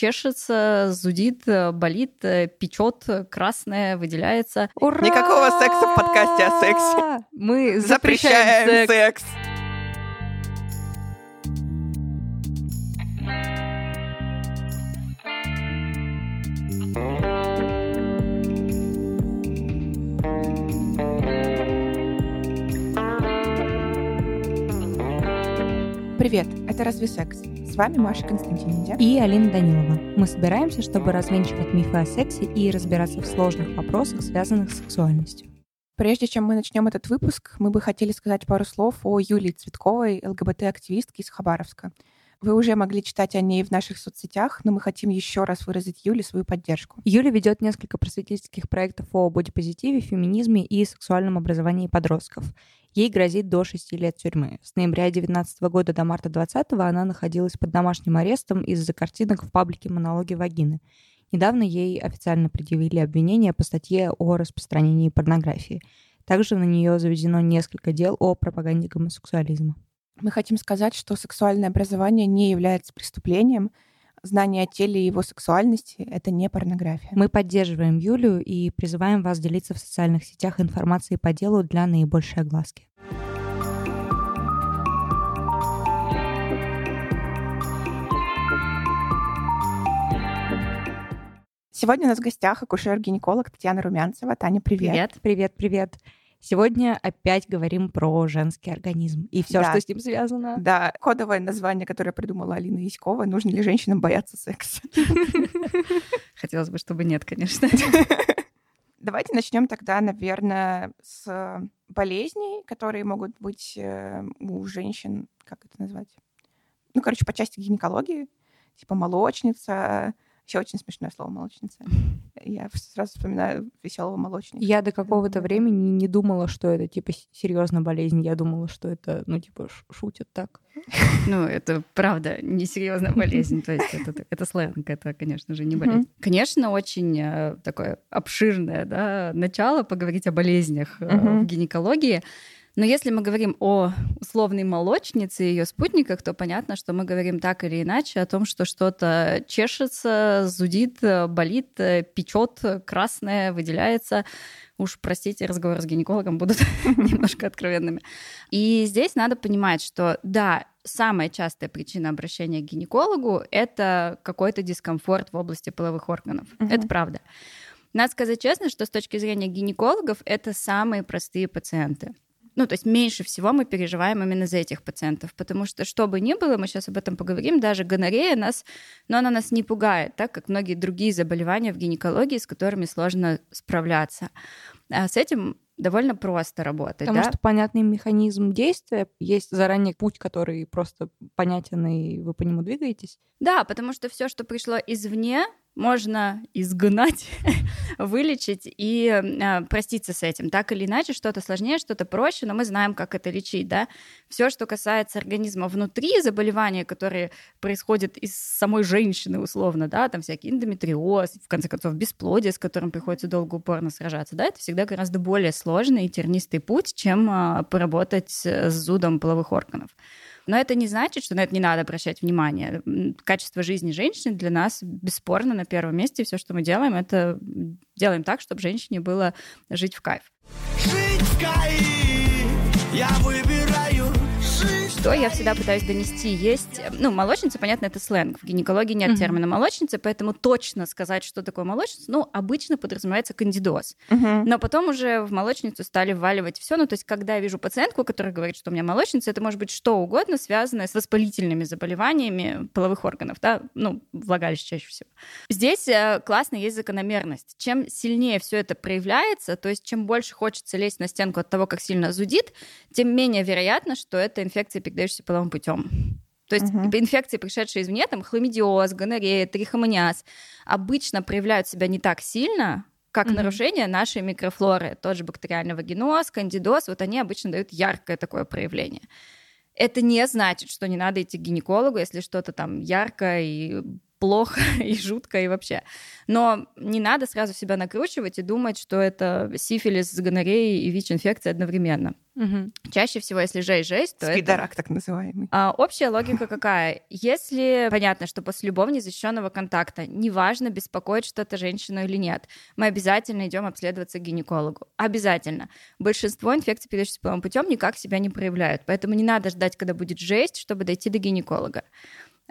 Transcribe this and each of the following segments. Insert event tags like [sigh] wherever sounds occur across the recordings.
чешется, зудит, болит, печет, красное, выделяется. Ура! Никакого секса в подкасте о сексе. Мы запрещаем, запрещаем секс. секс. Привет, это «Разве секс?» С вами Маша Константинидзе и Алина Данилова. Мы собираемся, чтобы развенчивать мифы о сексе и разбираться в сложных вопросах, связанных с сексуальностью. Прежде чем мы начнем этот выпуск, мы бы хотели сказать пару слов о Юлии Цветковой, ЛГБТ-активистке из Хабаровска. Вы уже могли читать о ней в наших соцсетях, но мы хотим еще раз выразить Юле свою поддержку. Юля ведет несколько просветительских проектов о бодипозитиве, феминизме и сексуальном образовании подростков. Ей грозит до 6 лет тюрьмы. С ноября 2019 года до марта 2020 она находилась под домашним арестом из-за картинок в паблике «Монологи вагины». Недавно ей официально предъявили обвинение по статье о распространении порнографии. Также на нее заведено несколько дел о пропаганде гомосексуализма. Мы хотим сказать, что сексуальное образование не является преступлением. Знание о теле и его сексуальности — это не порнография. Мы поддерживаем Юлю и призываем вас делиться в социальных сетях информацией по делу для наибольшей огласки. Сегодня у нас в гостях акушер-гинеколог Татьяна Румянцева. Таня, привет. Привет, привет, привет. Сегодня опять говорим про женский организм и все, да. что с ним связано. Да, кодовое название, которое придумала Алина Яськова. Нужно ли женщинам бояться секса? [laughs] Хотелось бы, чтобы нет, конечно. [laughs] Давайте начнем тогда, наверное, с болезней, которые могут быть э, у женщин, как это назвать? Ну, короче, по части гинекологии, типа молочница, Вообще очень смешное слово молочница. [laughs] Я сразу вспоминаю веселого молочника. Я до какого-то времени не думала, что это типа серьезная болезнь. Я думала, что это, ну, типа, шутят так. [laughs] Ну, это правда несерьезная [laughs] болезнь. То есть это, это сленг, это, конечно же, не болезнь. Конечно, очень э, такое обширное да, начало поговорить о болезнях э, в гинекологии. Но если мы говорим о условной молочнице и ее спутниках, то понятно, что мы говорим так или иначе о том, что что-то чешется, зудит, болит, печет, красное, выделяется. Уж простите, разговоры с гинекологом будут [laughs] немножко откровенными. И здесь надо понимать, что да, самая частая причина обращения к гинекологу — это какой-то дискомфорт в области половых органов. Угу. Это правда. Надо сказать честно, что с точки зрения гинекологов это самые простые пациенты ну, то есть меньше всего мы переживаем именно за этих пациентов, потому что что бы ни было, мы сейчас об этом поговорим, даже гонорея нас, но она нас не пугает, так как многие другие заболевания в гинекологии, с которыми сложно справляться. А с этим довольно просто работать. Потому да? что понятный механизм действия, есть заранее путь, который просто понятен, и вы по нему двигаетесь. Да, потому что все, что пришло извне, можно изгнать, [laughs] вылечить и э, проститься с этим. Так или иначе, что-то сложнее, что-то проще, но мы знаем, как это лечить, да. Все, что касается организма внутри, заболевания, которые происходят из самой женщины, условно, да, там всякий эндометриоз, в конце концов, бесплодие, с которым приходится долго упорно сражаться, да, это всегда гораздо более сложный и тернистый путь, чем э, поработать с зудом половых органов. Но это не значит, что на это не надо обращать внимание. Качество жизни женщины для нас бесспорно на первом месте. Все, что мы делаем, это делаем так, чтобы женщине было жить в кайф. Жить в кайф, я выбираю что я всегда пытаюсь донести, есть... Ну, молочница, понятно, это сленг. В гинекологии нет mm-hmm. термина молочница, поэтому точно сказать, что такое молочница, ну, обычно подразумевается кандидоз. Mm-hmm. Но потом уже в молочницу стали вваливать все. Ну, то есть, когда я вижу пациентку, которая говорит, что у меня молочница, это может быть что угодно, связанное с воспалительными заболеваниями половых органов, да, ну, влагалище чаще всего. Здесь э, классно есть закономерность. Чем сильнее все это проявляется, то есть, чем больше хочется лезть на стенку от того, как сильно зудит, тем менее вероятно, что это инфекция передающийся половым путем. То есть uh-huh. инфекции, пришедшие извне, там хламидиоз, гонорея, трихомониаз, обычно проявляют себя не так сильно, как uh-huh. нарушение нашей микрофлоры. Тот же бактериальный вагиноз, кандидоз, вот они обычно дают яркое такое проявление. Это не значит, что не надо идти к гинекологу, если что-то там яркое и плохо [laughs] и жутко и вообще. Но не надо сразу себя накручивать и думать, что это сифилис с гонореей и ВИЧ-инфекция одновременно. Мгм. Чаще всего, если жесть, жесть, то это... Спидорак так называемый. А, общая логика какая? Если понятно, что после любого незащищенного контакта неважно, беспокоит что-то женщину или нет, мы обязательно идем обследоваться к гинекологу. Обязательно. Большинство инфекций, передающихся половым путем, никак себя не проявляют. Поэтому не надо ждать, когда будет жесть, чтобы дойти до гинеколога.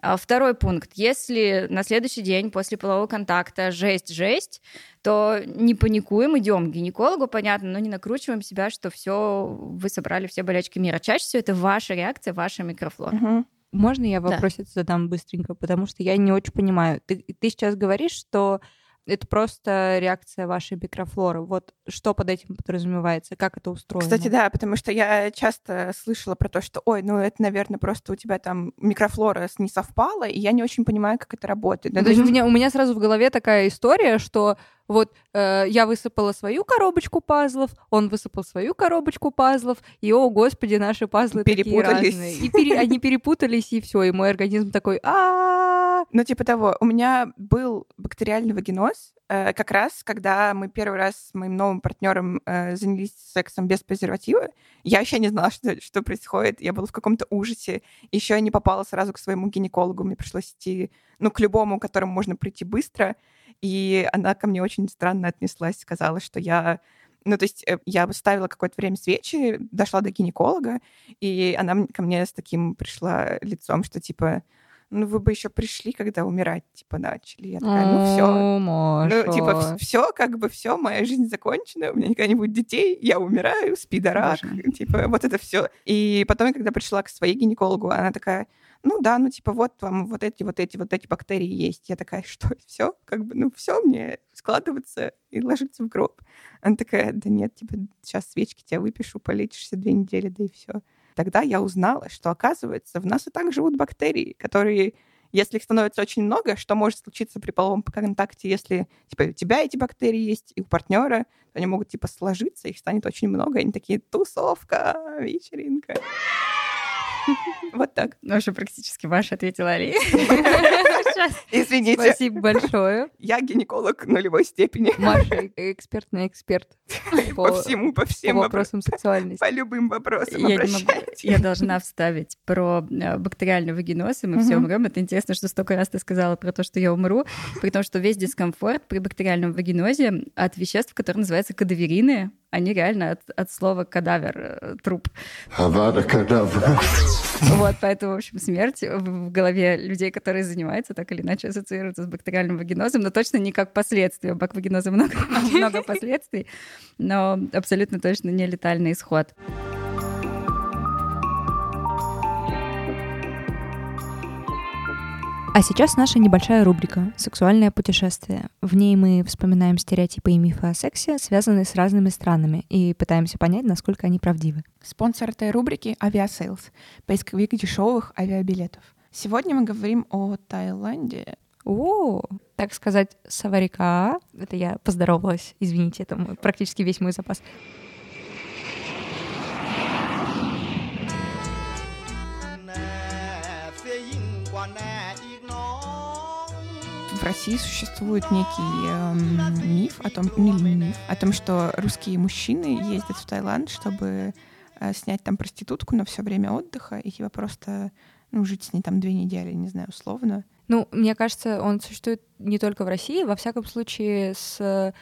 А Второй пункт. Если на следующий день после полового контакта жесть-жесть, то не паникуем, идем к гинекологу, понятно, но не накручиваем себя, что все, вы собрали все болячки мира. Чаще всего это ваша реакция, ваша микрофлора. Мгм. Можно я Да. вопросик задам быстренько, потому что я не очень понимаю. Ты, ты сейчас говоришь, что это просто реакция вашей микрофлоры. Вот что под этим подразумевается, как это устроено? Кстати, да, потому что я часто слышала про то, что, ой, ну это, наверное, просто у тебя там микрофлора не совпала, и я не очень понимаю, как это работает. Ну, то есть у меня, у меня сразу в голове такая история, что вот э, я высыпала свою коробочку пазлов, он высыпал свою коробочку пазлов, и, о, господи, наши пазлы такие Перепутались. разные. И пере- они перепутались, и все, и мой организм такой, а Ну, типа того, у меня был бактериальный вагиноз, э, как раз, когда мы первый раз с моим новым партнером э, занялись сексом без презерватива. Я вообще не знала, [laughs] что, что происходит. Я была в каком-то ужасе. Еще я не попала сразу к своему гинекологу. Мне пришлось идти, ну, к любому, к которому можно прийти быстро. И она ко мне очень странно отнеслась, сказала, что я ну, то есть э, я ставила какое-то время свечи, дошла до гинеколога, и она ко мне с таким пришла лицом, что типа, ну, вы бы еще пришли, когда умирать, типа, начали. Я такая, ну, все. Маша. Ну, типа, все, как бы все, моя жизнь закончена, у меня никогда не будет детей, я умираю, спидорак, Боже мой. типа, вот это все. И потом, когда пришла к своей гинекологу, она такая, ну да, ну типа вот вам вот эти, вот эти, вот эти бактерии есть. Я такая, что, [laughs] все? Как бы, ну все, мне складываться и ложиться в гроб. Она такая, да нет, типа, сейчас свечки тебя выпишу, полечишься две недели, да и все. Тогда я узнала, что, оказывается, в нас и так живут бактерии, которые если их становится очень много, что может случиться при половом контакте, если типа у тебя эти бактерии есть и у партнера, то они могут типа сложиться, их станет очень много, и они такие тусовка, вечеринка. [laughs] Вот так. Ну, уже практически Маша ответила Али. [laughs] Сейчас. Извините, Спасибо большое. я гинеколог нулевой степени Маша, экспертный эксперт по [laughs] по, всему, по по всем вопросам, сексуальности. по любым вопросам Я, не могу. Я должна вставить про э, бактериальный вагиноз, и мы все умрем. Это интересно, что столько раз ты сказала про то, что я умру, при том, что весь дискомфорт при бактериальном вагинозе от веществ, которые называются кадаверины, они реально от, от слова кадавер, э, труп. Авада Кадавра. Вот, поэтому, в общем, смерть в голове людей, которые занимаются, так или иначе ассоциируется с бактериальным вагинозом, но точно не как последствие. У баквагиноза много, [laughs] много последствий, но абсолютно точно не летальный исход. А сейчас наша небольшая рубрика «Сексуальное путешествие». В ней мы вспоминаем стереотипы и мифы о сексе, связанные с разными странами, и пытаемся понять, насколько они правдивы. Спонсор этой рубрики — Aviasales, поисковик дешевых авиабилетов. Сегодня мы говорим о Таиланде. О, так сказать, саварика. Это я поздоровалась, извините, это мой- практически весь мой запас. В России существует некий эм, миф о том, не миф, о том, что русские мужчины ездят в Таиланд, чтобы э, снять там проститутку на все время отдыха и типа просто ну, жить с ней там две недели, не знаю, условно. Ну, мне кажется, он существует не только в России. Во всяком случае, с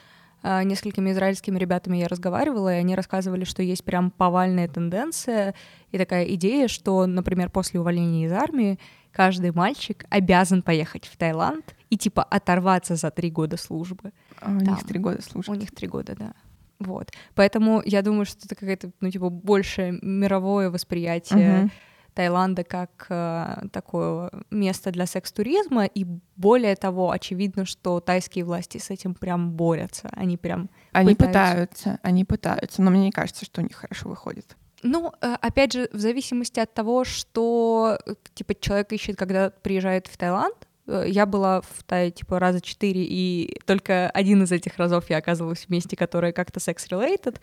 а, несколькими израильскими ребятами я разговаривала, и они рассказывали, что есть прям повальная тенденция и такая идея, что, например, после увольнения из армии каждый мальчик обязан поехать в Таиланд и типа оторваться за три года службы. А у Там. них три года служат. У них три года, да. Вот. Поэтому я думаю, что это какое-то, ну, типа, больше мировое восприятие Мгм. Таиланда как э, такое место для секс-туризма, и более того, очевидно, что тайские власти с этим прям борются. Они прям... Они пытаются. пытаются, они пытаются, но мне не кажется, что у них хорошо выходит. Ну, э, опять же, в зависимости от того, что, э, типа, человек ищет, когда приезжает в Таиланд, я была в Тае, типа, раза четыре, и только один из этих разов я оказывалась в месте, которое как-то секс-related,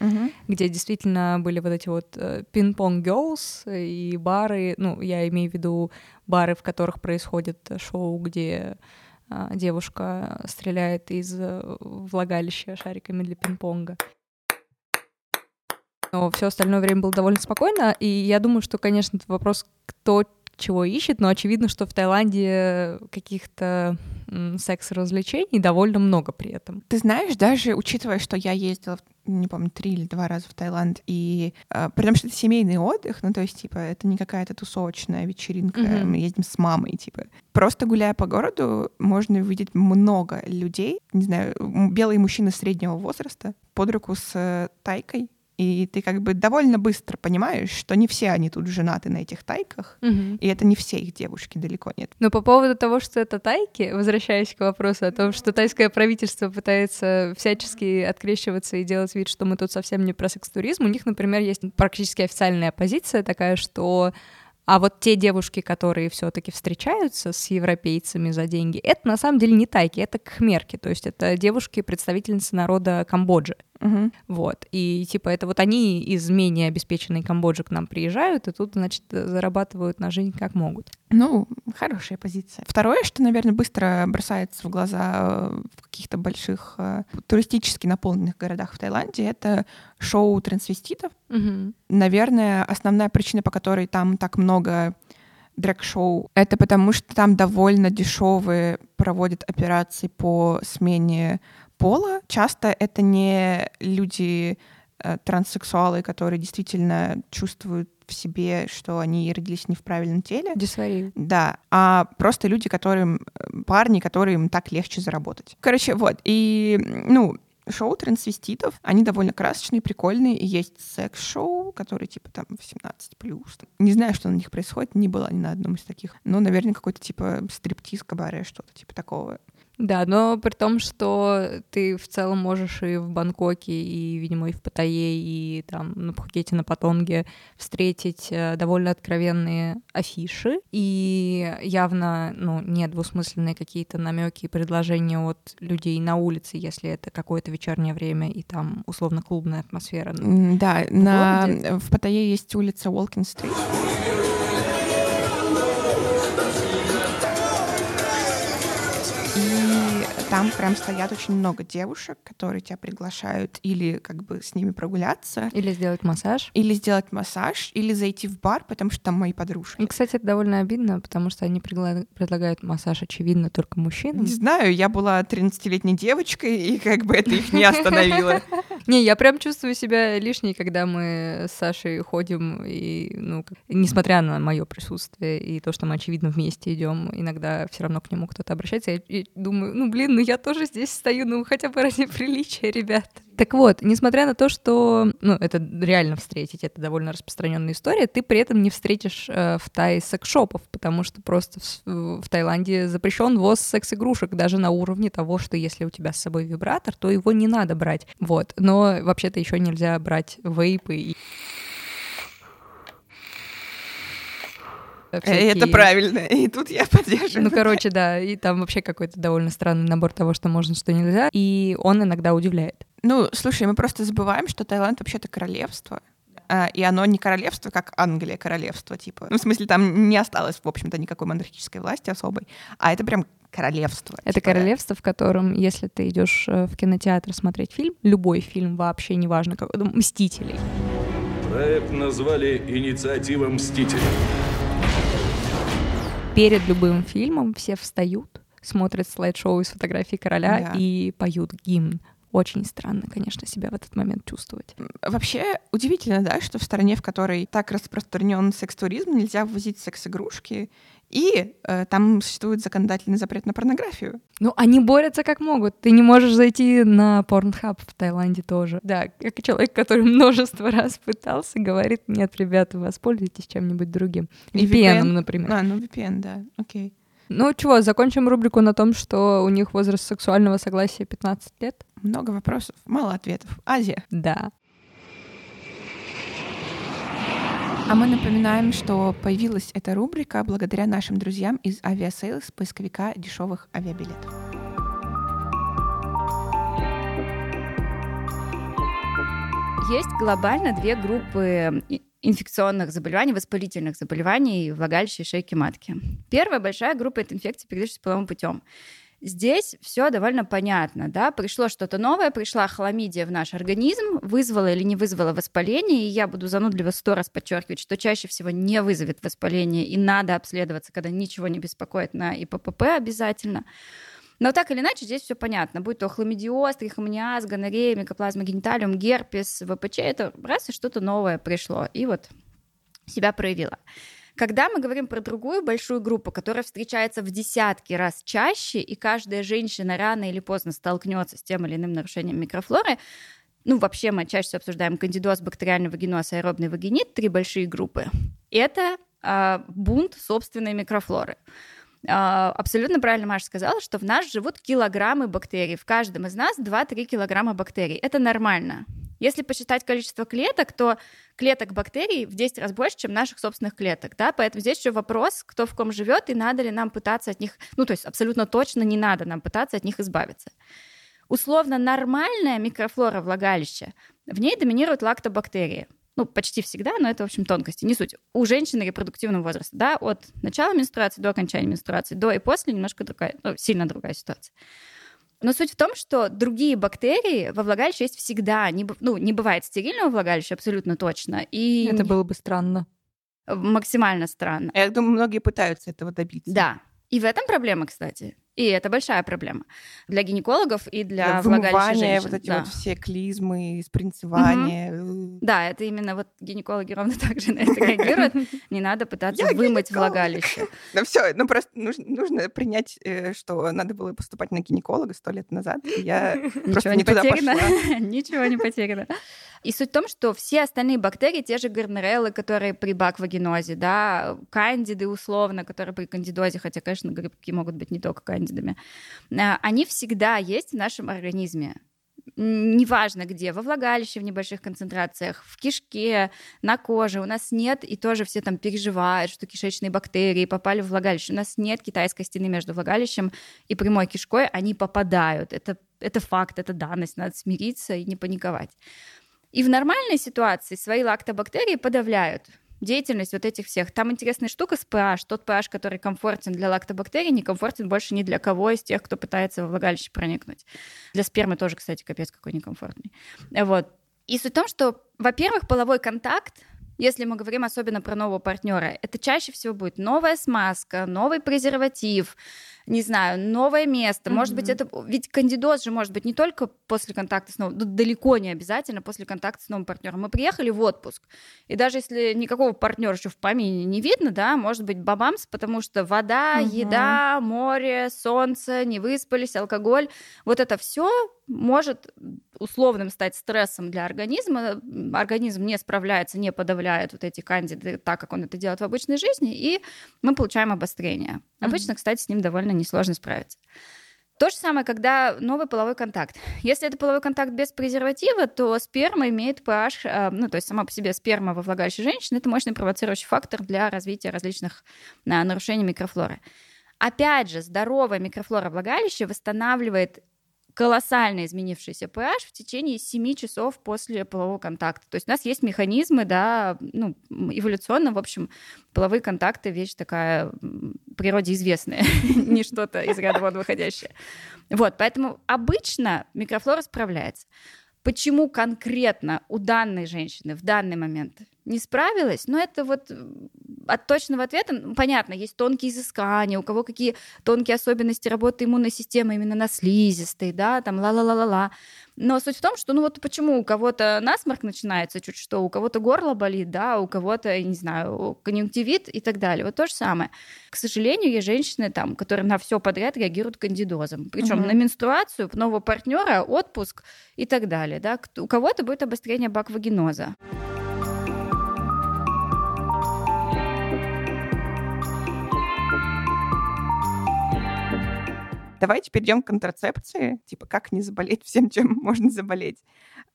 где действительно были вот эти вот э, пинг-понг girls и бары, ну, я имею в виду бары, в которых происходит шоу, где а, девушка стреляет из э, влагалища шариками для пинг-понга. Но все остальное время было довольно спокойно, и я думаю, что, конечно, вопрос, кто чего ищет, но очевидно, что в Таиланде каких-то секс-развлечений довольно много при этом. Ты знаешь, даже учитывая, что я ездила, не помню, три или два раза в Таиланд, и э, при том, что это семейный отдых, ну, то есть, типа, это не какая-то тусовочная вечеринка, Мгм. мы ездим с мамой, типа. Просто гуляя по городу, можно увидеть много людей, не знаю, белые мужчины среднего возраста под руку с э, тайкой, и ты как бы довольно быстро понимаешь, что не все они тут женаты на этих тайках, и это не все их девушки, далеко нет. Но по поводу того, что это тайки, возвращаясь к вопросу о том, что тайское правительство пытается всячески открещиваться и делать вид, что мы тут совсем не про секс-туризм, у них, например, есть практически официальная позиция такая, что а вот те девушки, которые все-таки встречаются с европейцами за деньги, это на самом деле не тайки, это кхмерки, то есть это девушки, представительницы народа Камбоджи. Мгм. Вот. И типа это вот они из менее обеспеченной Камбоджи к нам приезжают, и тут, значит, зарабатывают на жизнь как могут. Ну, хорошая позиция. Второе, что, наверное, быстро бросается в глаза э, в каких-то больших э, туристически наполненных городах в Таиланде, это шоу трансвеститов. Наверное, основная причина, по которой там так много дрэк-шоу, это потому что там довольно дешевые проводят операции по смене пола. Часто это не люди э, транссексуалы, которые действительно чувствуют в себе, что они родились не в правильном теле. Дисфорию. Да, а просто люди, которым, э, парни, которым так легче заработать. Короче, вот, и, ну, шоу трансвеститов, они довольно красочные, прикольные, и есть секс-шоу, которые типа там 18+. Не знаю, что на них происходит, не была ни на одном из таких. Но, наверное, какой-то типа стриптиз, кабаре, что-то типа такого. Да, но при том, что ты в целом можешь и в Бангкоке, и, видимо, и в Паттайе, и там на Пхукете, на Патонге встретить э, довольно откровенные афиши, и явно, ну, недвусмысленные какие-то намеки и предложения от людей на улице, если это какое-то вечернее время, и там условно-клубная атмосфера. М, Да, на, городе? в Паттайе есть улица Walking там прям стоят очень много девушек, которые тебя приглашают или как бы с ними прогуляться, Или сделать массаж. или сделать массаж, или зайти в бар, потому что там мои подружки. И, кстати, это довольно обидно, потому что они пригла- предлагают массаж, очевидно, только мужчинам. Не знаю, я была 13-летней девочкой, и как бы это их не остановило. [laughs] Не, я прям чувствую себя лишней, когда мы с Сашей ходим, и, ну, несмотря на мое присутствие и то, что мы, очевидно, вместе идем, иногда все равно к нему кто-то обращается, я, думаю, ну, блин, ну я тоже здесь стою, ну, хотя бы ради приличия, ребят. Так вот, несмотря на то, что, ну, это реально встретить, это довольно распространенная история, ты при этом не встретишь э, в Тае секс-шопов, потому что просто в, в Таиланде запрещен ввоз секс-игрушек даже на уровне того, что если у тебя с собой вибратор, то его не надо брать. Вот. Но вообще-то еще нельзя брать вейпы и Это всякие- правильно, [laughs] и тут я поддерживаю. Ну, короче, да, и там вообще какой-то довольно странный набор того, что можно, что нельзя, и он иногда удивляет. Ну, слушай, мы просто забываем, что Таиланд вообще-то королевство. А, И оно не королевство, как Англия королевство, типа. Ну, в смысле, там не осталось, в общем-то, никакой монархической власти особой, а это прям королевство. Это Типа, королевство, в котором, если ты идешь э, в кинотеатр смотреть фильм, любой фильм, вообще неважно, как, ну, «Мстителей», Проект назвали «Инициатива Мстителей». Перед любым фильмом все встают, смотрят слайд-шоу из фотографий короля Да. и поют гимн. Очень странно, конечно, себя в этот момент чувствовать. Вообще удивительно, да, что в стране, в которой так распространен секс-туризм, нельзя ввозить секс-игрушки, и э, там существует законодательный запрет на порнографию. Ну, они борются как могут. Ты не можешь зайти на Pornhub в Таиланде тоже. Да, как человек, который множество раз пытался, говорит, нет, ребята, воспользуйтесь чем-нибудь другим. VPN, VPN? например. А, ну VPN, да, окей. Ну, чего, закончим рубрику на том, что у них возраст сексуального согласия 15 лет? Много вопросов, мало ответов. Азия. Да. А мы напоминаем, что появилась эта рубрика благодаря нашим друзьям из Aviasales, поисковика дешевых авиабилетов. Есть глобально две группы инфекционных заболеваний, воспалительных заболеваний влагалища и шейки матки. Первая большая группа — это инфекции, передающиеся половым путем. Здесь все довольно понятно, да, пришло что-то новое, пришла хламидия в наш организм, вызвала или не вызвала воспаление, и я буду занудливо сто раз подчеркивать, что чаще всего не вызовет воспаление, и надо обследоваться, когда ничего не беспокоит на ИППП обязательно. Но так или иначе, здесь все понятно. Будь то хламидиоз, трихомониаз, гонорея, микоплазма гениталиум, герпес, ВПЧ, это раз и что-то новое пришло. И вот себя проявила. Когда мы говорим про другую большую группу, которая встречается в десятки раз чаще, и каждая женщина рано или поздно столкнется с тем или иным нарушением микрофлоры, ну, вообще мы чаще всего обсуждаем кандидоз, бактериальный вагиноз, аэробный вагинит, три большие группы. Это э, бунт собственной микрофлоры. Э, абсолютно правильно Маша сказала, что в нас живут килограммы бактерий. В каждом из нас 2-3 килограмма бактерий. Это нормально. Если посчитать количество клеток, то клеток бактерий в 10 раз больше, чем наших собственных клеток, да, поэтому здесь еще вопрос, кто в ком живет и надо ли нам пытаться от них, ну, то есть абсолютно точно не надо нам пытаться от них избавиться. Условно нормальная микрофлора влагалища, в ней доминируют лактобактерии. Ну, почти всегда, но это, в общем, тонкости, не суть. У женщины репродуктивного возраста, да, от начала менструации до окончания менструации, до и после немножко другая, ну, сильно другая ситуация. Но суть в том, что другие бактерии во влагалище есть всегда. Не, ну, не бывает стерильного влагалища абсолютно точно. И Это было бы странно. Максимально странно. Я думаю, многие пытаются этого добиться. Да. И в этом проблема, кстати. И это большая проблема для гинекологов и для Вымывание, влагалища женщин. вот эти да. вот все клизмы, спринцевания. э. Да, это именно вот гинекологи ровно [laughs] так же на это реагируют. [laughs] Не надо пытаться вымыть влагалище. Ну все, ну просто нужно, принять, э, что надо было поступать на гинеколога сто лет назад. Я [laughs] просто не туда пошла. Ничего не потеряно. И суть в том, что все остальные бактерии, те же гормереллы, которые при баквагенозе, да, кандиды условно, которые при кандидозе, хотя, конечно, грибки могут быть не только кандидами, а, они всегда есть в нашем организме. Неважно где, во влагалище в небольших концентрациях, в кишке, на коже. У нас нет, и тоже все там переживают, что кишечные бактерии попали в влагалище. У нас нет китайской стены между влагалищем и прямой кишкой, они попадают. Это, это факт, это данность, надо смириться и не паниковать. И в нормальной ситуации свои лактобактерии подавляют деятельность вот этих всех. Там интересная штука с pH. Тот pH, который комфортен для лактобактерий, не комфортен больше ни для кого из тех, кто пытается во влагалище проникнуть. Для спермы тоже, кстати, капец какой некомфортный. Вот. И суть в том, что, во-первых, половой контакт, если мы говорим особенно про нового партнера, это чаще всего будет новая смазка, новый презерватив, не знаю, новое место. Может быть, это... Ведь кандидоз же может быть не только после контакта с новым... далеко не обязательно после контакта с новым партнером. Мы приехали в отпуск, и даже если никакого партнера еще в помине не видно, да, может быть бабамс, потому что вода, Мгм. еда, море, солнце, не выспались, алкоголь, вот это все может условным стать стрессом для организма. Организм не справляется, не подавляет вот эти кандиды так, как он это делает в обычной жизни, и мы получаем обострение. Обычно, кстати, с ним довольно несложно справиться. То же самое, когда новый половой контакт. Если это половой контакт без презерватива, то сперма имеет pH, э, ну, то есть сама по себе сперма во влагалище женщины, это мощный провоцирующий фактор для развития различных э, нарушений микрофлоры. Опять же, здоровая микрофлора влагалища восстанавливает колоссально изменившийся pH в течение 7 часов после полового контакта. То есть у нас есть механизмы, да, ну, эволюционно, в общем, половые контакты вещь такая природе известная, [laughs] не что-то из ряда вон выходящее. Вот, поэтому обычно микрофлора справляется. Почему конкретно у данной женщины в данный момент не справилась? Ну, это вот м, от точного ответа, понятно, есть тонкие изыскания, у кого какие тонкие особенности работы иммунной системы именно на слизистой, да, там ла-ла-ла-ла-ла. Но суть в том, что, ну вот почему у кого-то насморк начинается чуть что, у кого-то горло болит, да, у кого-то, не знаю, конъюнктивит и так далее. Вот то же самое. К сожалению, есть женщины, там, которые на все подряд реагируют кандидозом. Причем Мгм. на менструацию, нового партнера, отпуск и так далее. Да. У кого-то будет обострение баквагеноза. Давайте перейдем к контрацепции. Типа, как не заболеть всем, [laughs] чем можно заболеть.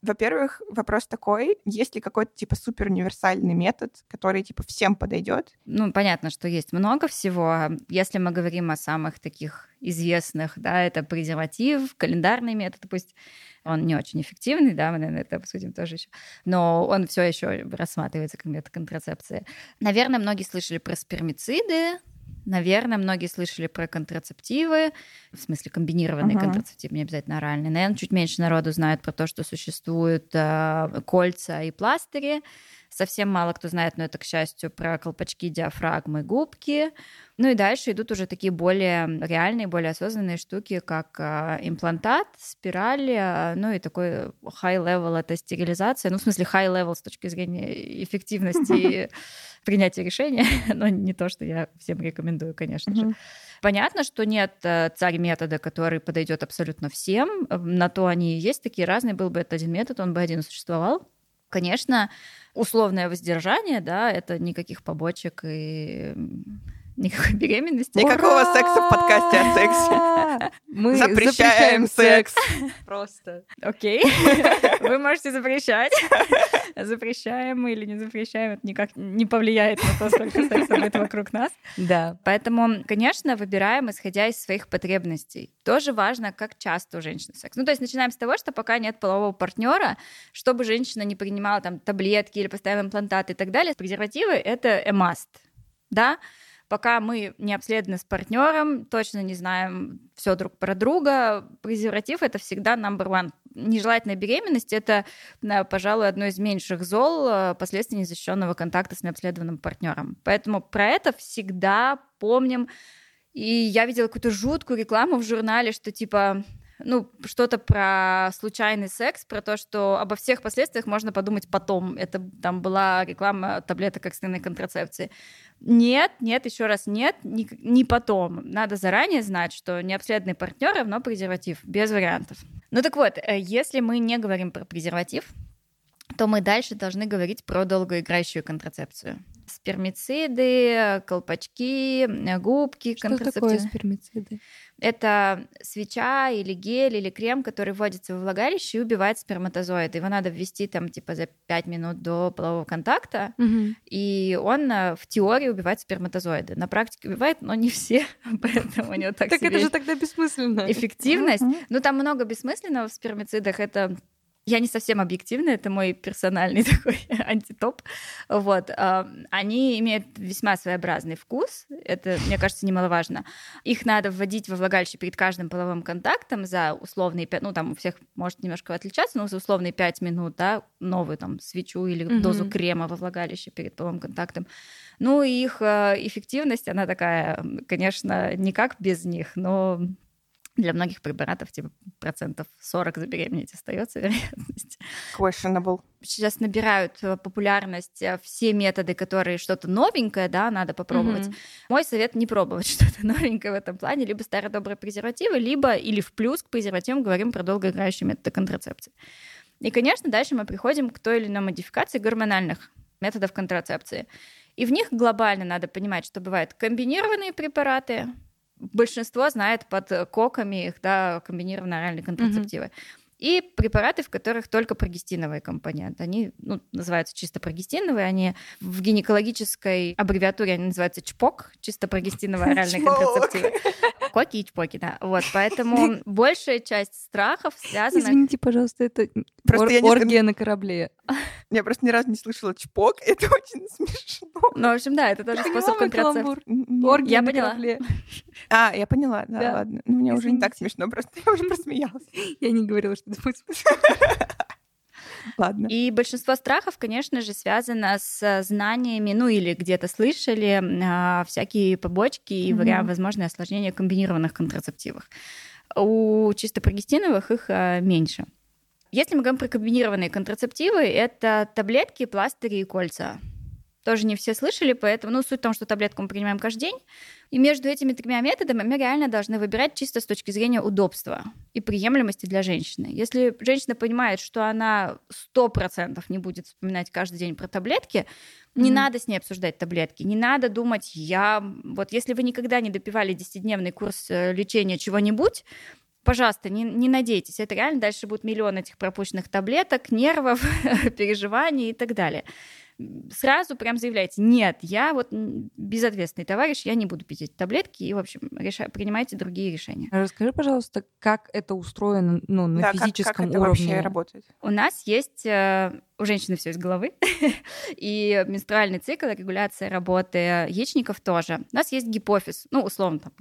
Во-первых, вопрос такой, есть ли какой-то типа супер универсальный метод, который типа всем подойдет? Ну, понятно, что есть много всего. Если мы говорим о самых таких известных, да, это презерватив, календарный метод, пусть он не очень эффективный, да, мы, наверное, это обсудим тоже еще, но он все еще рассматривается как метод контрацепции. Наверное, многие слышали про спермициды, Наверное, многие слышали про контрацептивы, в смысле комбинированные Ага. контрацептивы, не обязательно оральные. Наверное, чуть меньше народу знают про то, что существуют э, кольца и пластыри. Совсем мало кто знает, но это, к счастью, про колпачки, диафрагмы, губки. Ну и дальше идут уже такие более реальные, более осознанные штуки, как э, имплантат, спираль, э, ну и такой high-level — это стерилизация. Ну, в смысле, high-level с точки зрения эффективности [laughs] принятия решения, [laughs] но не то, что я всем рекомендую, конечно же. Понятно, что нет э, царь метода, который подойдет абсолютно всем. Э, На то они и есть такие разные. Был бы это один метод, он бы один существовал. Конечно, условное воздержание, да, это никаких побочек и никакой беременности. Никакого секса в подкасте о сексе. Мы Запрещаем секс. Просто. Окей, [laughs] вы можете запрещать. Запрещаем мы или не запрещаем, это никак не повлияет на то, сколько секса будет вокруг нас. Да. Поэтому, конечно, выбираем, исходя из своих потребностей. Тоже важно, как часто у женщины секс. Ну, то есть начинаем с того, что пока нет полового партнера, чтобы женщина не принимала там таблетки или постоянно имплантаты и так далее, презервативы — это a must, да? Пока мы не обследованы с партнером, точно не знаем все друг про друга, презерватив это всегда number one. Нежелательная беременность это, пожалуй, одно из меньших зол э, последствий незащищенного контакта с необследованным партнером. Поэтому про это всегда помним. И я видела какую-то жуткую рекламу в журнале, что типа ну, что-то про случайный секс, про то, что обо всех последствиях можно подумать потом. Это там была реклама таблеток экстренной контрацепции. Нет, нет, еще раз нет, не, не потом. Надо заранее знать, что необследованный партнер равно презерватив, без вариантов. Ну так вот, э, если мы не говорим про презерватив, то мы дальше должны говорить про долгоиграющую контрацепцию. Спермициды, колпачки, э, губки, Что такое спермициды? Это свеча или гель или крем, который вводится во влагалище и убивает сперматозоиды. Его надо ввести там типа за 5 минут до полового контакта, и он э, в теории убивает сперматозоиды. На практике убивает, но не все, [laughs] поэтому у него так Так это же тогда бессмысленно. эффективность. Ну, там много бессмысленного в спермицидах. Это я не совсем объективна, это мой персональный [laughs] такой антитоп. Вот. а, Они имеют весьма своеобразный вкус, это, мне кажется, немаловажно. Их надо вводить во влагалище перед каждым половым контактом за условные пять, ну, там у всех может немножко отличаться, но за условные пять минут, да, новую там свечу или Мгм. дозу крема во влагалище перед половым контактом. Ну, их э, эффективность, она такая, конечно, никак без них, но для многих препаратов типа процентов 40 забеременеть остается вероятность. Questionable. Сейчас набирают э, популярность э, все методы, которые что-то новенькое, да, надо попробовать. Мгм. Мой совет не пробовать [laughs] что-то новенькое в этом плане, либо старые добрые презервативы, либо или в плюс к презервативам говорим про долгоиграющие методы контрацепции. И, конечно, дальше мы приходим к той или иной модификации гормональных методов контрацепции. И в них глобально надо понимать, что бывают комбинированные препараты, большинство знает под коками их, да, комбинированные оральные контрацептивы. И препараты, в которых только прогестиновый компонент. Они ну, называются чисто прогестиновые, они в гинекологической аббревиатуре они называются ЧПОК, чисто прогестиновые [laughs] оральные Чпок. контрацептивы. Коки и чпоки, да. Вот, [laughs] поэтому большая часть страхов связана... Извините, пожалуйста, это Просто ор- я не- оргия на корабле. [laughs] Я просто ни разу не слышала чпок. Это очень смешно. Ну, в общем, да, это тоже способ контрацепции. Оргия Я на поняла. корабле. А, я поняла, да, Да. ладно. Ну, мне уже не так смешно, просто я уже просмеялась. Я не говорила, что. [laughs] Ладно. И большинство страхов, конечно же, связано с знаниями, ну или где-то слышали а, всякие побочки и вариа- возможные осложнения комбинированных контрацептивов. У чисто прогестиновых их а, меньше. Если мы говорим про комбинированные контрацептивы, это таблетки, пластыри и кольца. Тоже не все слышали, поэтому, ну, суть в том, что таблетку мы принимаем каждый день, и между этими тремя методами мы реально должны выбирать чисто с точки зрения удобства и приемлемости для женщины. Если женщина понимает, что она 100% не будет вспоминать каждый день про таблетки, не Мгм. надо с ней обсуждать таблетки, не надо думать, я... Вот если вы никогда не допивали 10-дневный курс э, лечения чего-нибудь, пожалуйста, не, не надейтесь. Это реально дальше будет миллион этих пропущенных таблеток, нервов, [laughs] переживаний и так далее. Сразу прям заявляйте, нет, я вот безответственный товарищ, я не буду пить эти таблетки, и, в общем, реша- принимайте другие решения. Расскажи, пожалуйста, как это устроено ну, на Да, как- физическом как, это уровне? вообще работает? У нас есть э, у женщины все из головы, [laughs] и менструальный цикл, регуляция работы яичников тоже. У нас есть гипофиз, ну, условно, там,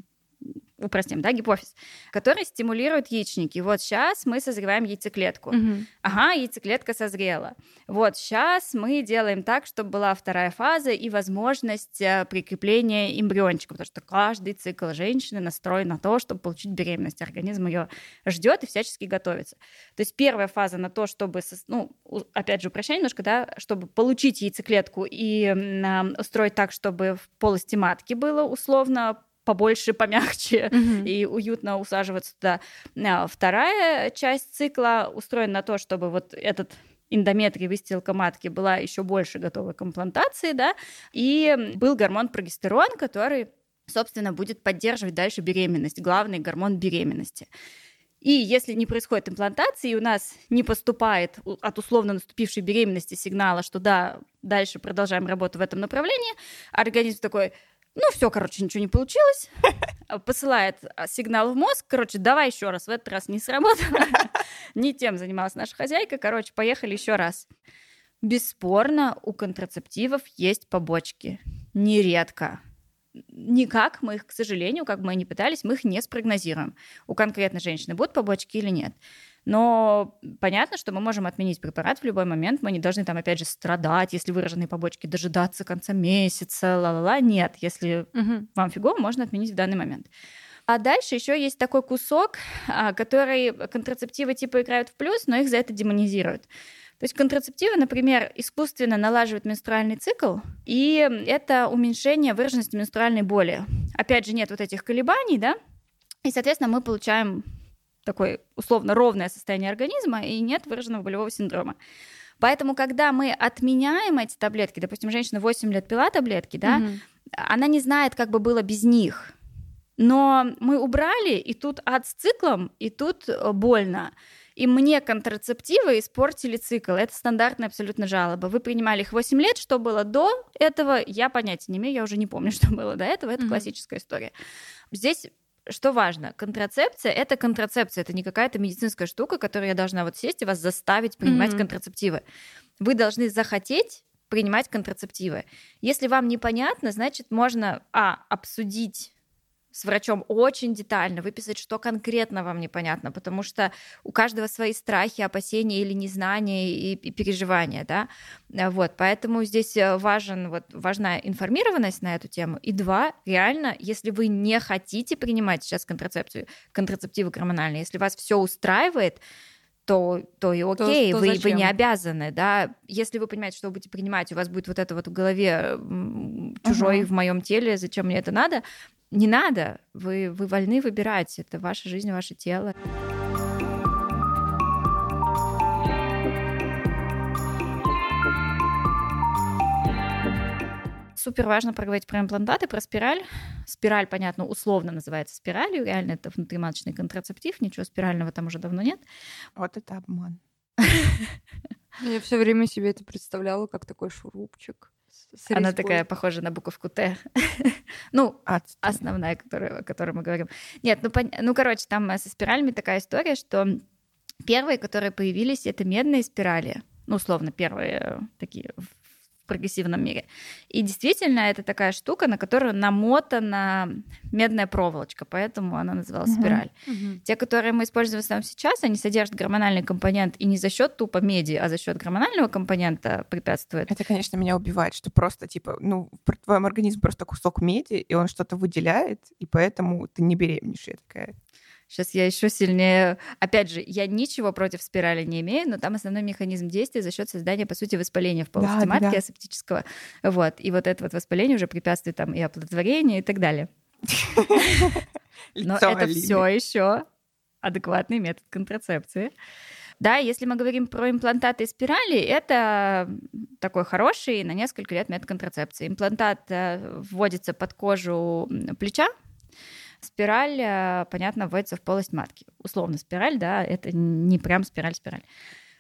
упростим, да, гипофиз, который стимулирует яичники. Вот сейчас мы созреваем яйцеклетку. Мгм. Ага, яйцеклетка созрела. Вот сейчас мы делаем так, чтобы была вторая фаза и возможность э, прикрепления эмбриончика, потому что каждый цикл женщины настроен на то, чтобы получить беременность. Организм ее ждет и всячески готовится. То есть первая фаза на то, чтобы, ну, опять же, упрощение немножко, да, чтобы получить яйцеклетку и а, устроить так, чтобы в полости матки было условно побольше, помягче, Мгм. и уютно усаживаться туда. А Вторая часть цикла устроена на то, чтобы вот этот эндометрий, выстилка матки была еще больше готова к имплантации, да, и был гормон прогестерон, который, собственно, будет поддерживать дальше беременность, главный гормон беременности. И если не происходит имплантации, и у нас не поступает от условно наступившей беременности сигнала, что да, дальше продолжаем работу в этом направлении, организм такой, ну все, короче, ничего не получилось, [laughs] посылает а, сигнал в мозг, короче, давай еще раз, в этот раз не сработало, [laughs] не тем занималась наша хозяйка, короче, поехали еще раз. Бесспорно, у контрацептивов есть побочки. Нередко. Никак мы их, к сожалению, как мы ни пытались, мы их не спрогнозируем. У конкретной женщины будут побочки или нет. Но понятно, что мы можем отменить препарат в любой момент. Мы не должны там, опять же, страдать, если выраженные побочки, дожидаться конца месяца, ла-ла-ла. Нет, если Мгм. вам фигово, можно отменить в данный момент. А дальше еще есть такой кусок, а, который контрацептивы типа играют в плюс, но их за это демонизируют. То есть контрацептивы, например, искусственно налаживают менструальный цикл, и это уменьшение выраженности менструальной боли. Опять же, нет вот этих колебаний, да, и, соответственно, мы получаем такое условно ровное состояние организма и нет выраженного болевого синдрома. Поэтому, когда мы отменяем эти таблетки, допустим, женщина 8 лет пила таблетки, да, Мгм. она не знает, как бы было без них. Но мы убрали, и тут ад с циклом, и тут э, больно. И мне контрацептивы испортили цикл. Это стандартная абсолютно жалоба. Вы принимали их 8 лет, что было до этого, я понятия не имею, я уже не помню, [laughs] что было до этого, это Мгм. классическая история. Здесь что важно, контрацепция — это контрацепция, это не какая-то медицинская штука, которую я должна вот сесть и вас заставить принимать Мгм. контрацептивы. Вы должны захотеть принимать контрацептивы. Если вам непонятно, значит, можно, а, обсудить с врачом очень детально, выписать, что конкретно вам непонятно, потому что у каждого свои страхи, опасения или незнания и, и переживания, да, Э, вот, поэтому здесь э, важен, вот, важна информированность на эту тему, и два, реально, если вы не хотите принимать сейчас контрацепцию, контрацептивы гормональные, если вас все устраивает, то, то и окей, то вы, вы зачем? не обязаны, да. Если вы понимаете, что вы будете принимать, у вас будет вот это вот в голове чужой Ага. в моем теле, зачем мне это надо, не надо. Вы, вы вольны выбирать. Это ваша жизнь, ваше тело. Супер важно проговорить про имплантаты, про спираль. Спираль, понятно, условно называется спиралью. Реально это внутриматочный контрацептив. Ничего спирального там уже давно нет. Вот это обман. [laughs] Я все время себе это представляла как такой шурупчик. Она такая похожа на буковку Т. [laughs] Ну, основная, которая, о которой мы говорим. Нет, ну, пон- ну, короче, там э, со спиралями такая история, что первые, которые появились, это медные спирали. Ну, условно, первые э, такие прогрессивном мире. И действительно, это такая штука, на которую намотана медная проволочка, поэтому она называлась Мгм. спираль. Мгм. Те, которые мы используем в основном сейчас, они содержат гормональный компонент и не за счет тупо меди, а за счет гормонального компонента препятствует. Это, конечно, меня убивает, что просто, типа, ну, в твоем организме просто кусок меди, и он что-то выделяет, и поэтому ты не беременеешь. Я такая, Сейчас я еще сильнее... Опять же, я ничего против спирали не имею, но там основной механизм действия за счет создания, по сути, воспаления в полости Да, матки да. асептического. Вот. И вот это вот воспаление уже препятствует там и оплодотворению и так далее. [laughs] Но это все еще адекватный метод контрацепции. Да, если мы говорим про имплантаты и спирали, это такой хороший на несколько лет метод контрацепции. Имплантат э, вводится под кожу плеча, спираль, э, понятно, вводится в полость матки. Условно спираль, да, это не прям спираль-спираль.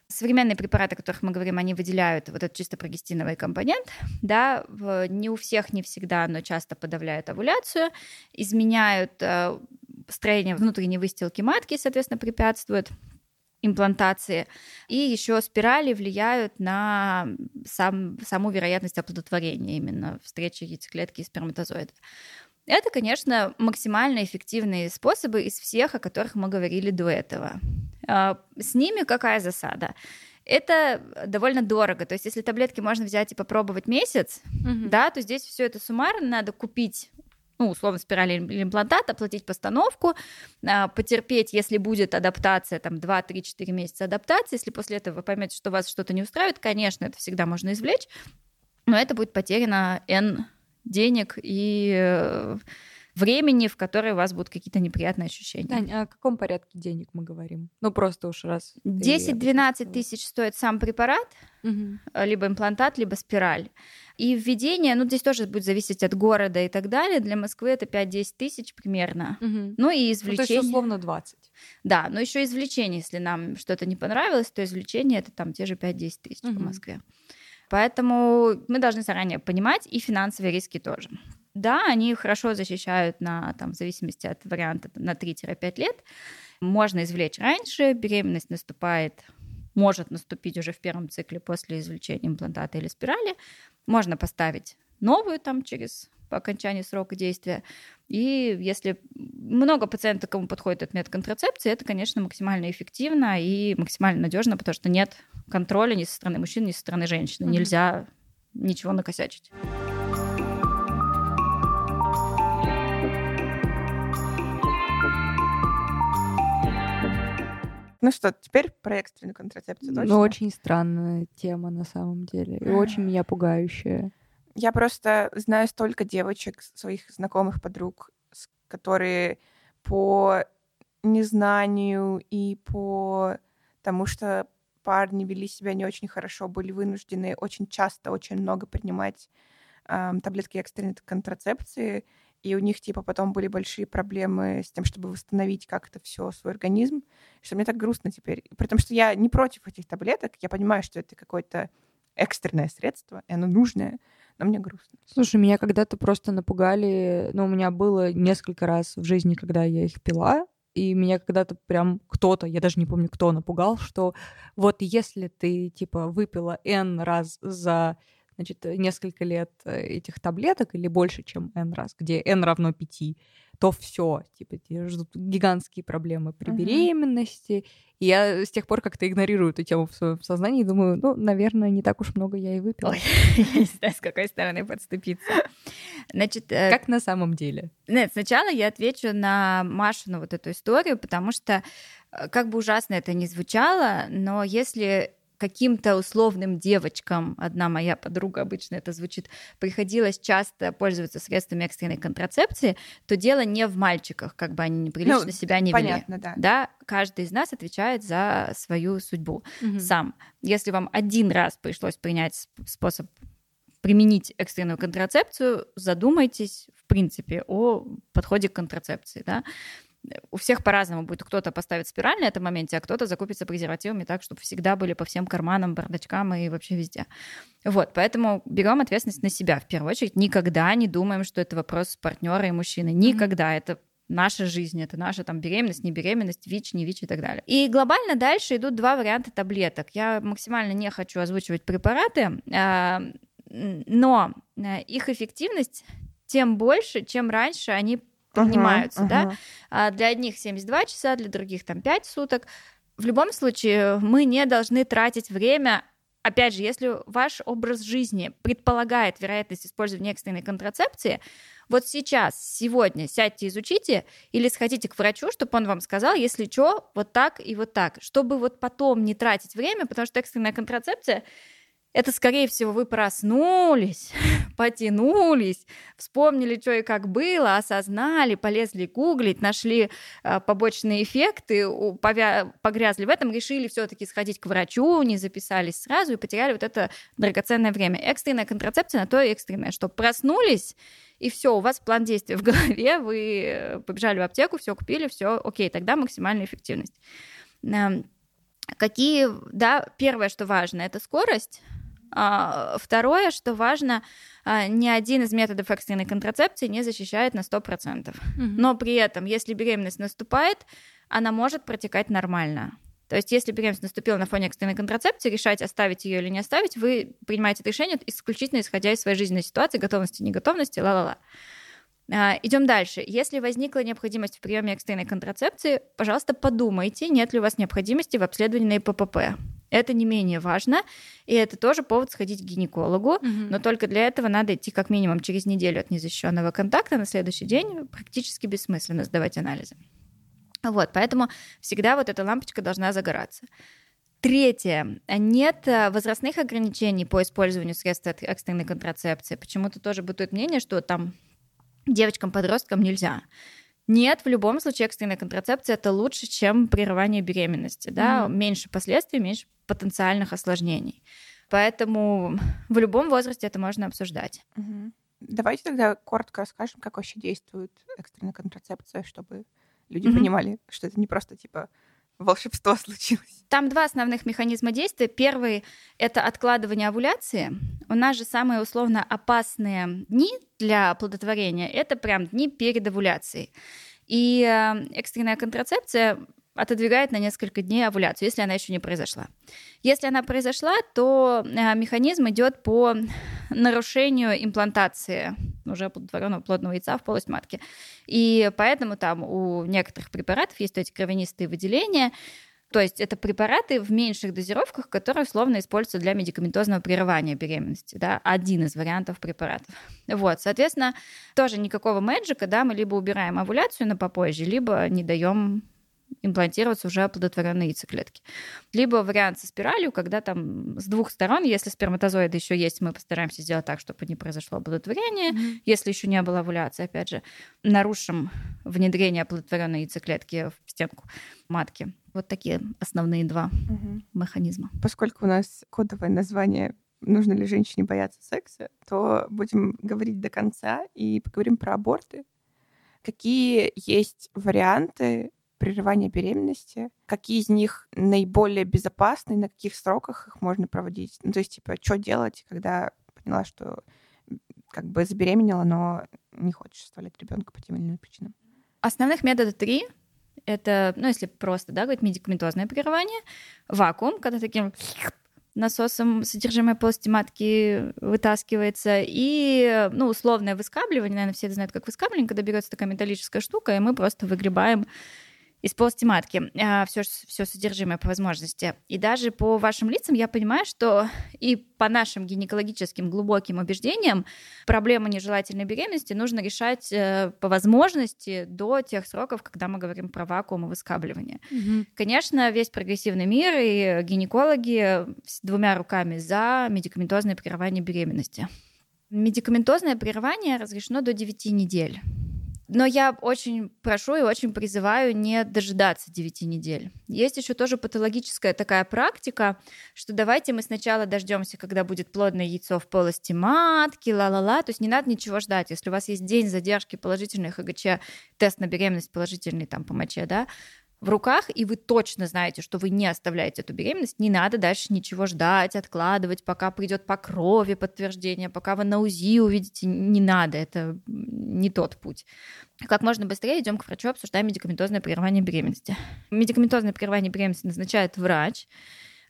Современные препараты, о которых мы говорим, они выделяют вот этот чисто прогестиновый компонент, да, не у всех, не всегда, но часто подавляют овуляцию, изменяют э, строение внутренней выстилки матки, соответственно, препятствуют имплантации. И еще спирали влияют на сам, саму вероятность оплодотворения, именно встречи яйцеклетки и сперматозоида. Это, конечно, максимально эффективные способы из всех, о которых мы говорили до этого. А, С ними какая засада? Это довольно дорого. То есть, если таблетки можно взять и попробовать месяц, да, то здесь все это суммарно надо купить ну, условно, спираль или имплантат, оплатить постановку, а, потерпеть, если будет адаптация, там, 2-3-4 месяца адаптации, если после этого вы поймете, что вас что-то не устраивает, конечно, это всегда можно извлечь, но это будет потеряно N денег и э, времени, в которое у вас будут какие-то неприятные ощущения. Тань, а о каком порядке денег мы говорим? Ну, просто уж раз. ты 10-12 обозначила. тысяч стоит сам препарат, э, либо имплантат, либо спираль. И введение, ну, здесь тоже будет зависеть от города и так далее. Для Москвы это 5-10 тысяч примерно. Мгм. Ну и Ну, извлечение. то есть, условно, 20. Да, но еще извлечение, если нам что-то не понравилось, то извлечение это там те же 5-10 тысяч по Мгм. Москве. Поэтому мы должны заранее понимать и финансовые риски тоже. Да, они хорошо защищают на, там, в зависимости от варианта, на 3-5 лет. Можно извлечь раньше, беременность наступает, может наступить уже в первом цикле после извлечения имплантата или спирали. Можно поставить новую там через по окончании срока действия. И если много пациентов, кому подходит этот метод контрацепции, это, конечно, максимально эффективно и максимально надежно, потому что нет контроля ни со стороны мужчин, ни со стороны женщины. Мгм. Нельзя ничего накосячить. Ну что, теперь про экстренную контрацепцию точно? Ну, очень странная тема на самом деле. И очень меня пугающая. Я просто знаю столько девочек, своих знакомых подруг, которые по незнанию и по тому, что парни вели себя не очень хорошо, были вынуждены очень часто, очень много принимать ам, таблетки экстренной контрацепции, и у них типа потом были большие проблемы с тем, чтобы восстановить как-то все свой организм, что мне так грустно теперь. При том, что я не против этих таблеток, я понимаю, что это какое-то экстренное средство, и оно нужное, но мне грустно. Слушай, меня когда-то просто напугали. Ну, у меня было несколько раз в жизни, когда я их пила, и меня когда-то прям кто-то, я даже не помню, кто напугал, что вот если ты, типа, выпила N раз за значит, несколько лет э, этих таблеток или больше, чем N раз, где N равно 5, то все, типа, тебя ждут гигантские проблемы при Мгм. беременности. И я с тех пор как-то игнорирую эту тему в своем сознании и думаю, ну, наверное, не так уж много я и выпила. Ой, [laughs] я не знаю, с какой стороны подступиться. Значит, э, Как на самом деле? Нет, сначала я отвечу на Машину вот эту историю, потому что, э, как бы ужасно это ни звучало, но если каким-то условным девочкам, одна моя подруга обычно это звучит, приходилось часто пользоваться средствами экстренной контрацепции, то дело не в мальчиках, как бы они неприлично Ну, себя не вели. Понятно, да. Да, каждый из нас отвечает за свою судьбу Мгм. сам. Если вам один раз пришлось принять сп- способ применить экстренную контрацепцию, задумайтесь, в принципе, о подходе к контрацепции. Да? У всех по-разному будет. Кто-то поставит спираль на этом моменте, а кто-то закупится презервативами так, чтобы всегда были по всем карманам, бардачкам и вообще везде. Вот, поэтому берем ответственность на себя в первую очередь. Никогда не думаем, что это вопрос партнера и мужчины. Никогда. Это наша жизнь, это наша там беременность, не беременность, ВИЧ, не ВИЧ и так далее. И глобально дальше идут два варианта таблеток. Я максимально не хочу озвучивать препараты, а, но э, их эффективность тем больше, чем раньше они принимаются, Ага, да. ага. А для одних 72 часа, для других там 5 суток. В любом случае, мы не должны тратить время Опять же, если ваш образ жизни предполагает вероятность использования экстренной контрацепции, вот сейчас, сегодня сядьте, изучите или сходите к врачу, чтобы он вам сказал, если что, вот так и вот так, чтобы вот потом не тратить время, потому что экстренная контрацепция это, скорее всего, вы проснулись, [laughs] потянулись, вспомнили, что и как было, осознали, полезли гуглить, нашли э, побочные эффекты, повя- погрязли в этом, решили все-таки сходить к врачу, не записались сразу и потеряли вот это драгоценное время. Экстренная контрацепция на то и экстренная, что проснулись, и все, у вас план действия в [laughs] голове, вы побежали в аптеку, все купили, все, окей, тогда максимальная эффективность. Эм, Какие, да, первое, что важно, это скорость. А, второе, что важно, а, ни один из методов экстренной контрацепции не защищает на 100%. Но при этом, если беременность наступает, она может протекать нормально. То есть, если беременность наступила на фоне экстренной контрацепции, решать, оставить ее или не оставить, вы принимаете это решение исключительно исходя из своей жизненной ситуации, готовности, неготовности, ла-ла-ла. А, Идем дальше. Если возникла необходимость в приеме экстренной контрацепции, пожалуйста, подумайте, нет ли у вас необходимости в обследовании на ИППП. Это не менее важно, и это тоже повод сходить к гинекологу, Мгм. но только для этого надо идти как минимум через неделю от незащищенного контакта, на следующий день практически бессмысленно сдавать анализы. Вот, поэтому всегда вот эта лампочка должна загораться. Третье. Нет э, возрастных ограничений по использованию средств эк- экстренной контрацепции. Почему-то тоже бытует мнение, что там девочкам-подросткам нельзя. Нет, в любом случае экстренная контрацепция это лучше, чем прерывание беременности. Да? Меньше последствий, меньше потенциальных осложнений. Поэтому в любом возрасте это можно обсуждать. Мгм. Давайте тогда коротко расскажем, как вообще действует экстренная контрацепция, чтобы люди Мгм. понимали, что это не просто типа волшебство [laughs] случилось. Там два основных механизма действия. Первый — это откладывание овуляции. У нас же самые условно опасные дни для оплодотворения — это прям дни перед овуляцией. И э, экстренная контрацепция отодвигает на несколько дней овуляцию, если она еще не произошла. Если она произошла, то э, механизм идет по нарушению имплантации уже оплодотворенного плодного яйца в полость матки. И поэтому там у некоторых препаратов есть эти кровянистые выделения, то есть это препараты в меньших дозировках, которые условно используются для медикаментозного прерывания беременности, да, один из вариантов препаратов. Вот, соответственно, тоже никакого мэджика, да, мы либо убираем овуляцию на попозже, либо не даем имплантироваться уже оплодотворенные яйцеклетки. Либо вариант со спиралью, когда там с двух сторон, если сперматозоиды еще есть, мы постараемся сделать так, чтобы не произошло оплодотворение. Если еще не было овуляции, опять же, нарушим внедрение оплодотворенной яйцеклетки в стенку матки. Вот такие основные два механизма. Поскольку у нас кодовое название «Нужно ли женщине бояться секса?», то будем говорить до конца и поговорим про аборты. Какие есть варианты прерывания беременности? Какие из них наиболее безопасны? На каких сроках их можно проводить? Ну, то есть, типа, что делать, когда поняла, что как бы забеременела, но не хочешь оставлять ребенка по тем или иным причинам? Основных методов три. Это, ну, если просто, да, говорить, медикаментозное прерывание, вакуум, когда таким насосом содержимое полости матки вытаскивается, и, ну, условное выскабливание, наверное, все знают, как выскабливание, когда берется такая металлическая штука, и мы просто выгребаем из полости матки все, все содержимое по возможности. И даже по вашим лицам я понимаю, что и по нашим гинекологическим глубоким убеждениям проблему нежелательной беременности нужно решать э, по возможности до тех сроков, когда мы говорим про вакуум и выскабливание. Конечно, весь прогрессивный мир и гинекологи с двумя руками за медикаментозное прерывание беременности. Медикаментозное прерывание разрешено до 9 недель. Но я очень прошу и очень призываю не дожидаться 9 недель. Есть еще тоже патологическая такая практика, что давайте мы сначала дождемся, когда будет плодное яйцо в полости матки, ла-ла-ла. То есть не надо ничего ждать. Если у вас есть день задержки положительной ХГЧ, тест на беременность положительный там по моче, да, в руках, и вы точно знаете, что вы не оставляете эту беременность, не надо дальше ничего ждать, откладывать, пока придет по крови подтверждение, пока вы на УЗИ увидите, не надо, это не тот путь. Как можно быстрее идем к врачу, обсуждаем медикаментозное прерывание беременности. Медикаментозное прерывание беременности назначает врач.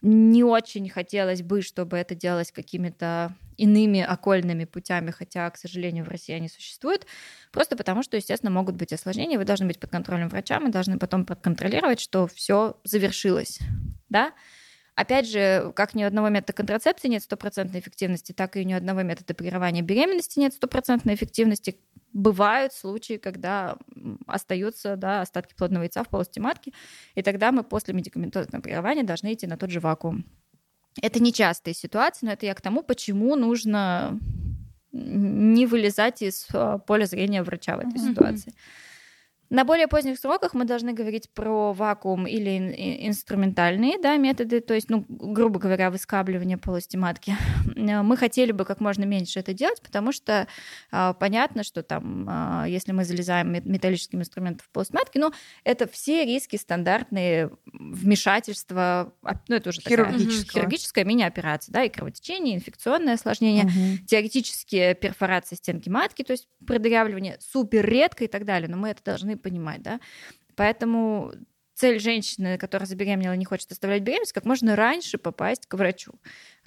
Не очень хотелось бы, чтобы это делалось какими-то иными окольными путями, хотя, к сожалению, в России они существуют, просто потому что, естественно, могут быть осложнения, вы должны быть под контролем врача, мы должны потом проконтролировать, что все завершилось, да? Опять же, как ни у одного метода контрацепции нет стопроцентной эффективности, так и ни у одного метода прерывания беременности нет стопроцентной эффективности. Бывают случаи, когда остаются да, остатки плодного яйца в полости матки, и тогда мы после медикаментозного прерывания должны идти на тот же вакуум. Это нечастые ситуации, но это я к тому, почему нужно не вылезать из поля зрения врача в этой mm-hmm. ситуации. На более поздних сроках мы должны говорить про вакуум или инструментальные да, методы, то есть, ну, грубо говоря, выскабливание полости матки. Мы хотели бы как можно меньше это делать, потому что а, понятно, что там, а, если мы залезаем металлическим инструментом в полость матки, ну, это все риски стандартные вмешательство, а, ну это уже такая Хирургического. хирургическая мини-операция, да, и кровотечение, инфекционное осложнение, Мгм. теоретически перфорация стенки матки, то есть продырявливание супер редко и так далее, но мы это должны понимать, да. Поэтому цель женщины, которая забеременела не хочет оставлять беременность, как можно раньше попасть к врачу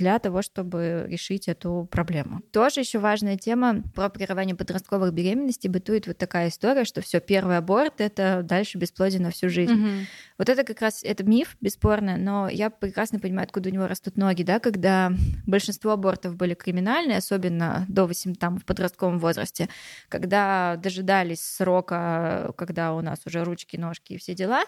для того, чтобы решить эту проблему. Тоже еще важная тема про прерывание подростковых беременностей. Бытует вот такая история, что все первый аборт это дальше бесплодие на всю жизнь. Мгм. Вот это как раз это миф, бесспорно, но я прекрасно понимаю, откуда у него растут ноги, да, когда большинство абортов были криминальные, особенно до 8, там, в подростковом возрасте, когда дожидались срока, когда у нас уже ручки, ножки и все дела,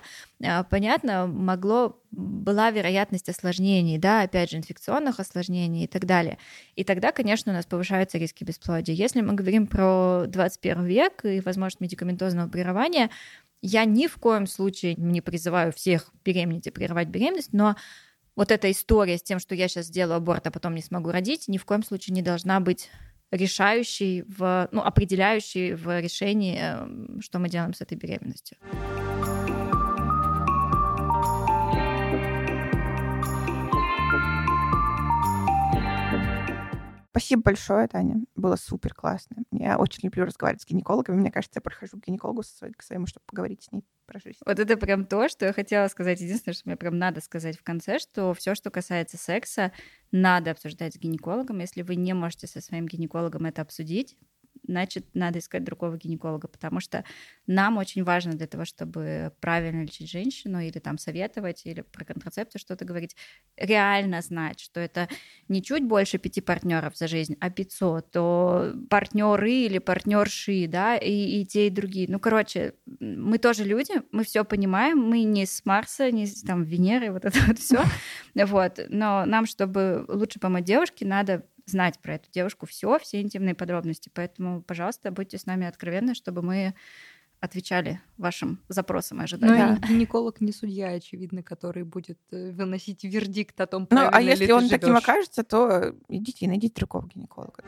а, понятно, могло, была вероятность осложнений, да, опять же, инфекционных осложнений и так далее. И тогда, конечно, у нас повышаются риски бесплодия. Если мы говорим про 21 век и возможность медикаментозного прерывания, я ни в коем случае не призываю всех беременеть и прерывать беременность, но вот эта история с тем, что я сейчас сделаю аборт, а потом не смогу родить, ни в коем случае не должна быть решающей, в, ну, определяющей в решении, э, что мы делаем с этой беременностью. Спасибо большое, Таня. Было супер классно. Я очень люблю разговаривать с гинекологами. Мне кажется, я прохожу к гинекологу к своему, чтобы поговорить с ней про жизнь. Вот это прям то, что я хотела сказать. Единственное, что мне прям надо сказать в конце, что все, что касается секса, надо обсуждать с гинекологом. Если вы не можете со своим гинекологом это обсудить, значит, надо искать другого гинеколога, потому что нам очень важно для того, чтобы правильно лечить женщину или там советовать, или про контрацепцию что-то говорить, реально знать, что это не чуть больше пяти партнеров за жизнь, а 500, то партнеры или партнерши, да, и, и те, и другие. Ну, короче, мы тоже люди, мы все понимаем, мы не с Марса, не с там Венеры, вот это вот все, [laughs] вот. Но нам, чтобы лучше помочь девушке, надо знать про эту девушку все, все интимные подробности. Поэтому, пожалуйста, будьте с нами откровенны, чтобы мы отвечали вашим запросам и Ну, ожиданиям. и гинеколог не судья, очевидно, который будет э, выносить вердикт о том, Ну, а ли если ты он таким живёшь. окажется, то идите и найдите другого гинеколога.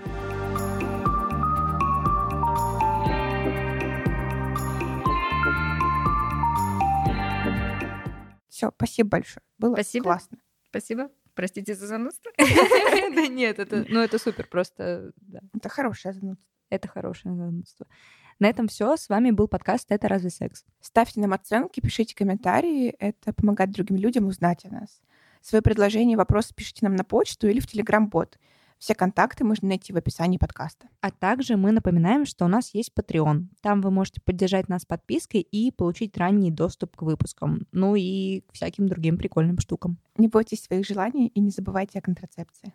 Все, спасибо большое. Было Спасибо. классно. Спасибо. Простите за занудство. [laughs] [laughs] Да нет, это, ну это супер, просто да, Это хорошее занудство. это хорошее занудство. На этом все. С вами был подкаст «Это разве секс?». Ставьте нам оценки, пишите комментарии. Это помогает другим людям узнать о нас. Свои предложения и вопросы пишите нам на почту или в Телеграм-бот. Все контакты можно найти в описании подкаста. А также мы напоминаем, что у нас есть Patreon. Там вы можете поддержать нас подпиской и получить ранний доступ к выпускам. Ну и к всяким другим прикольным штукам. Не бойтесь своих желаний и не забывайте о контрацепции.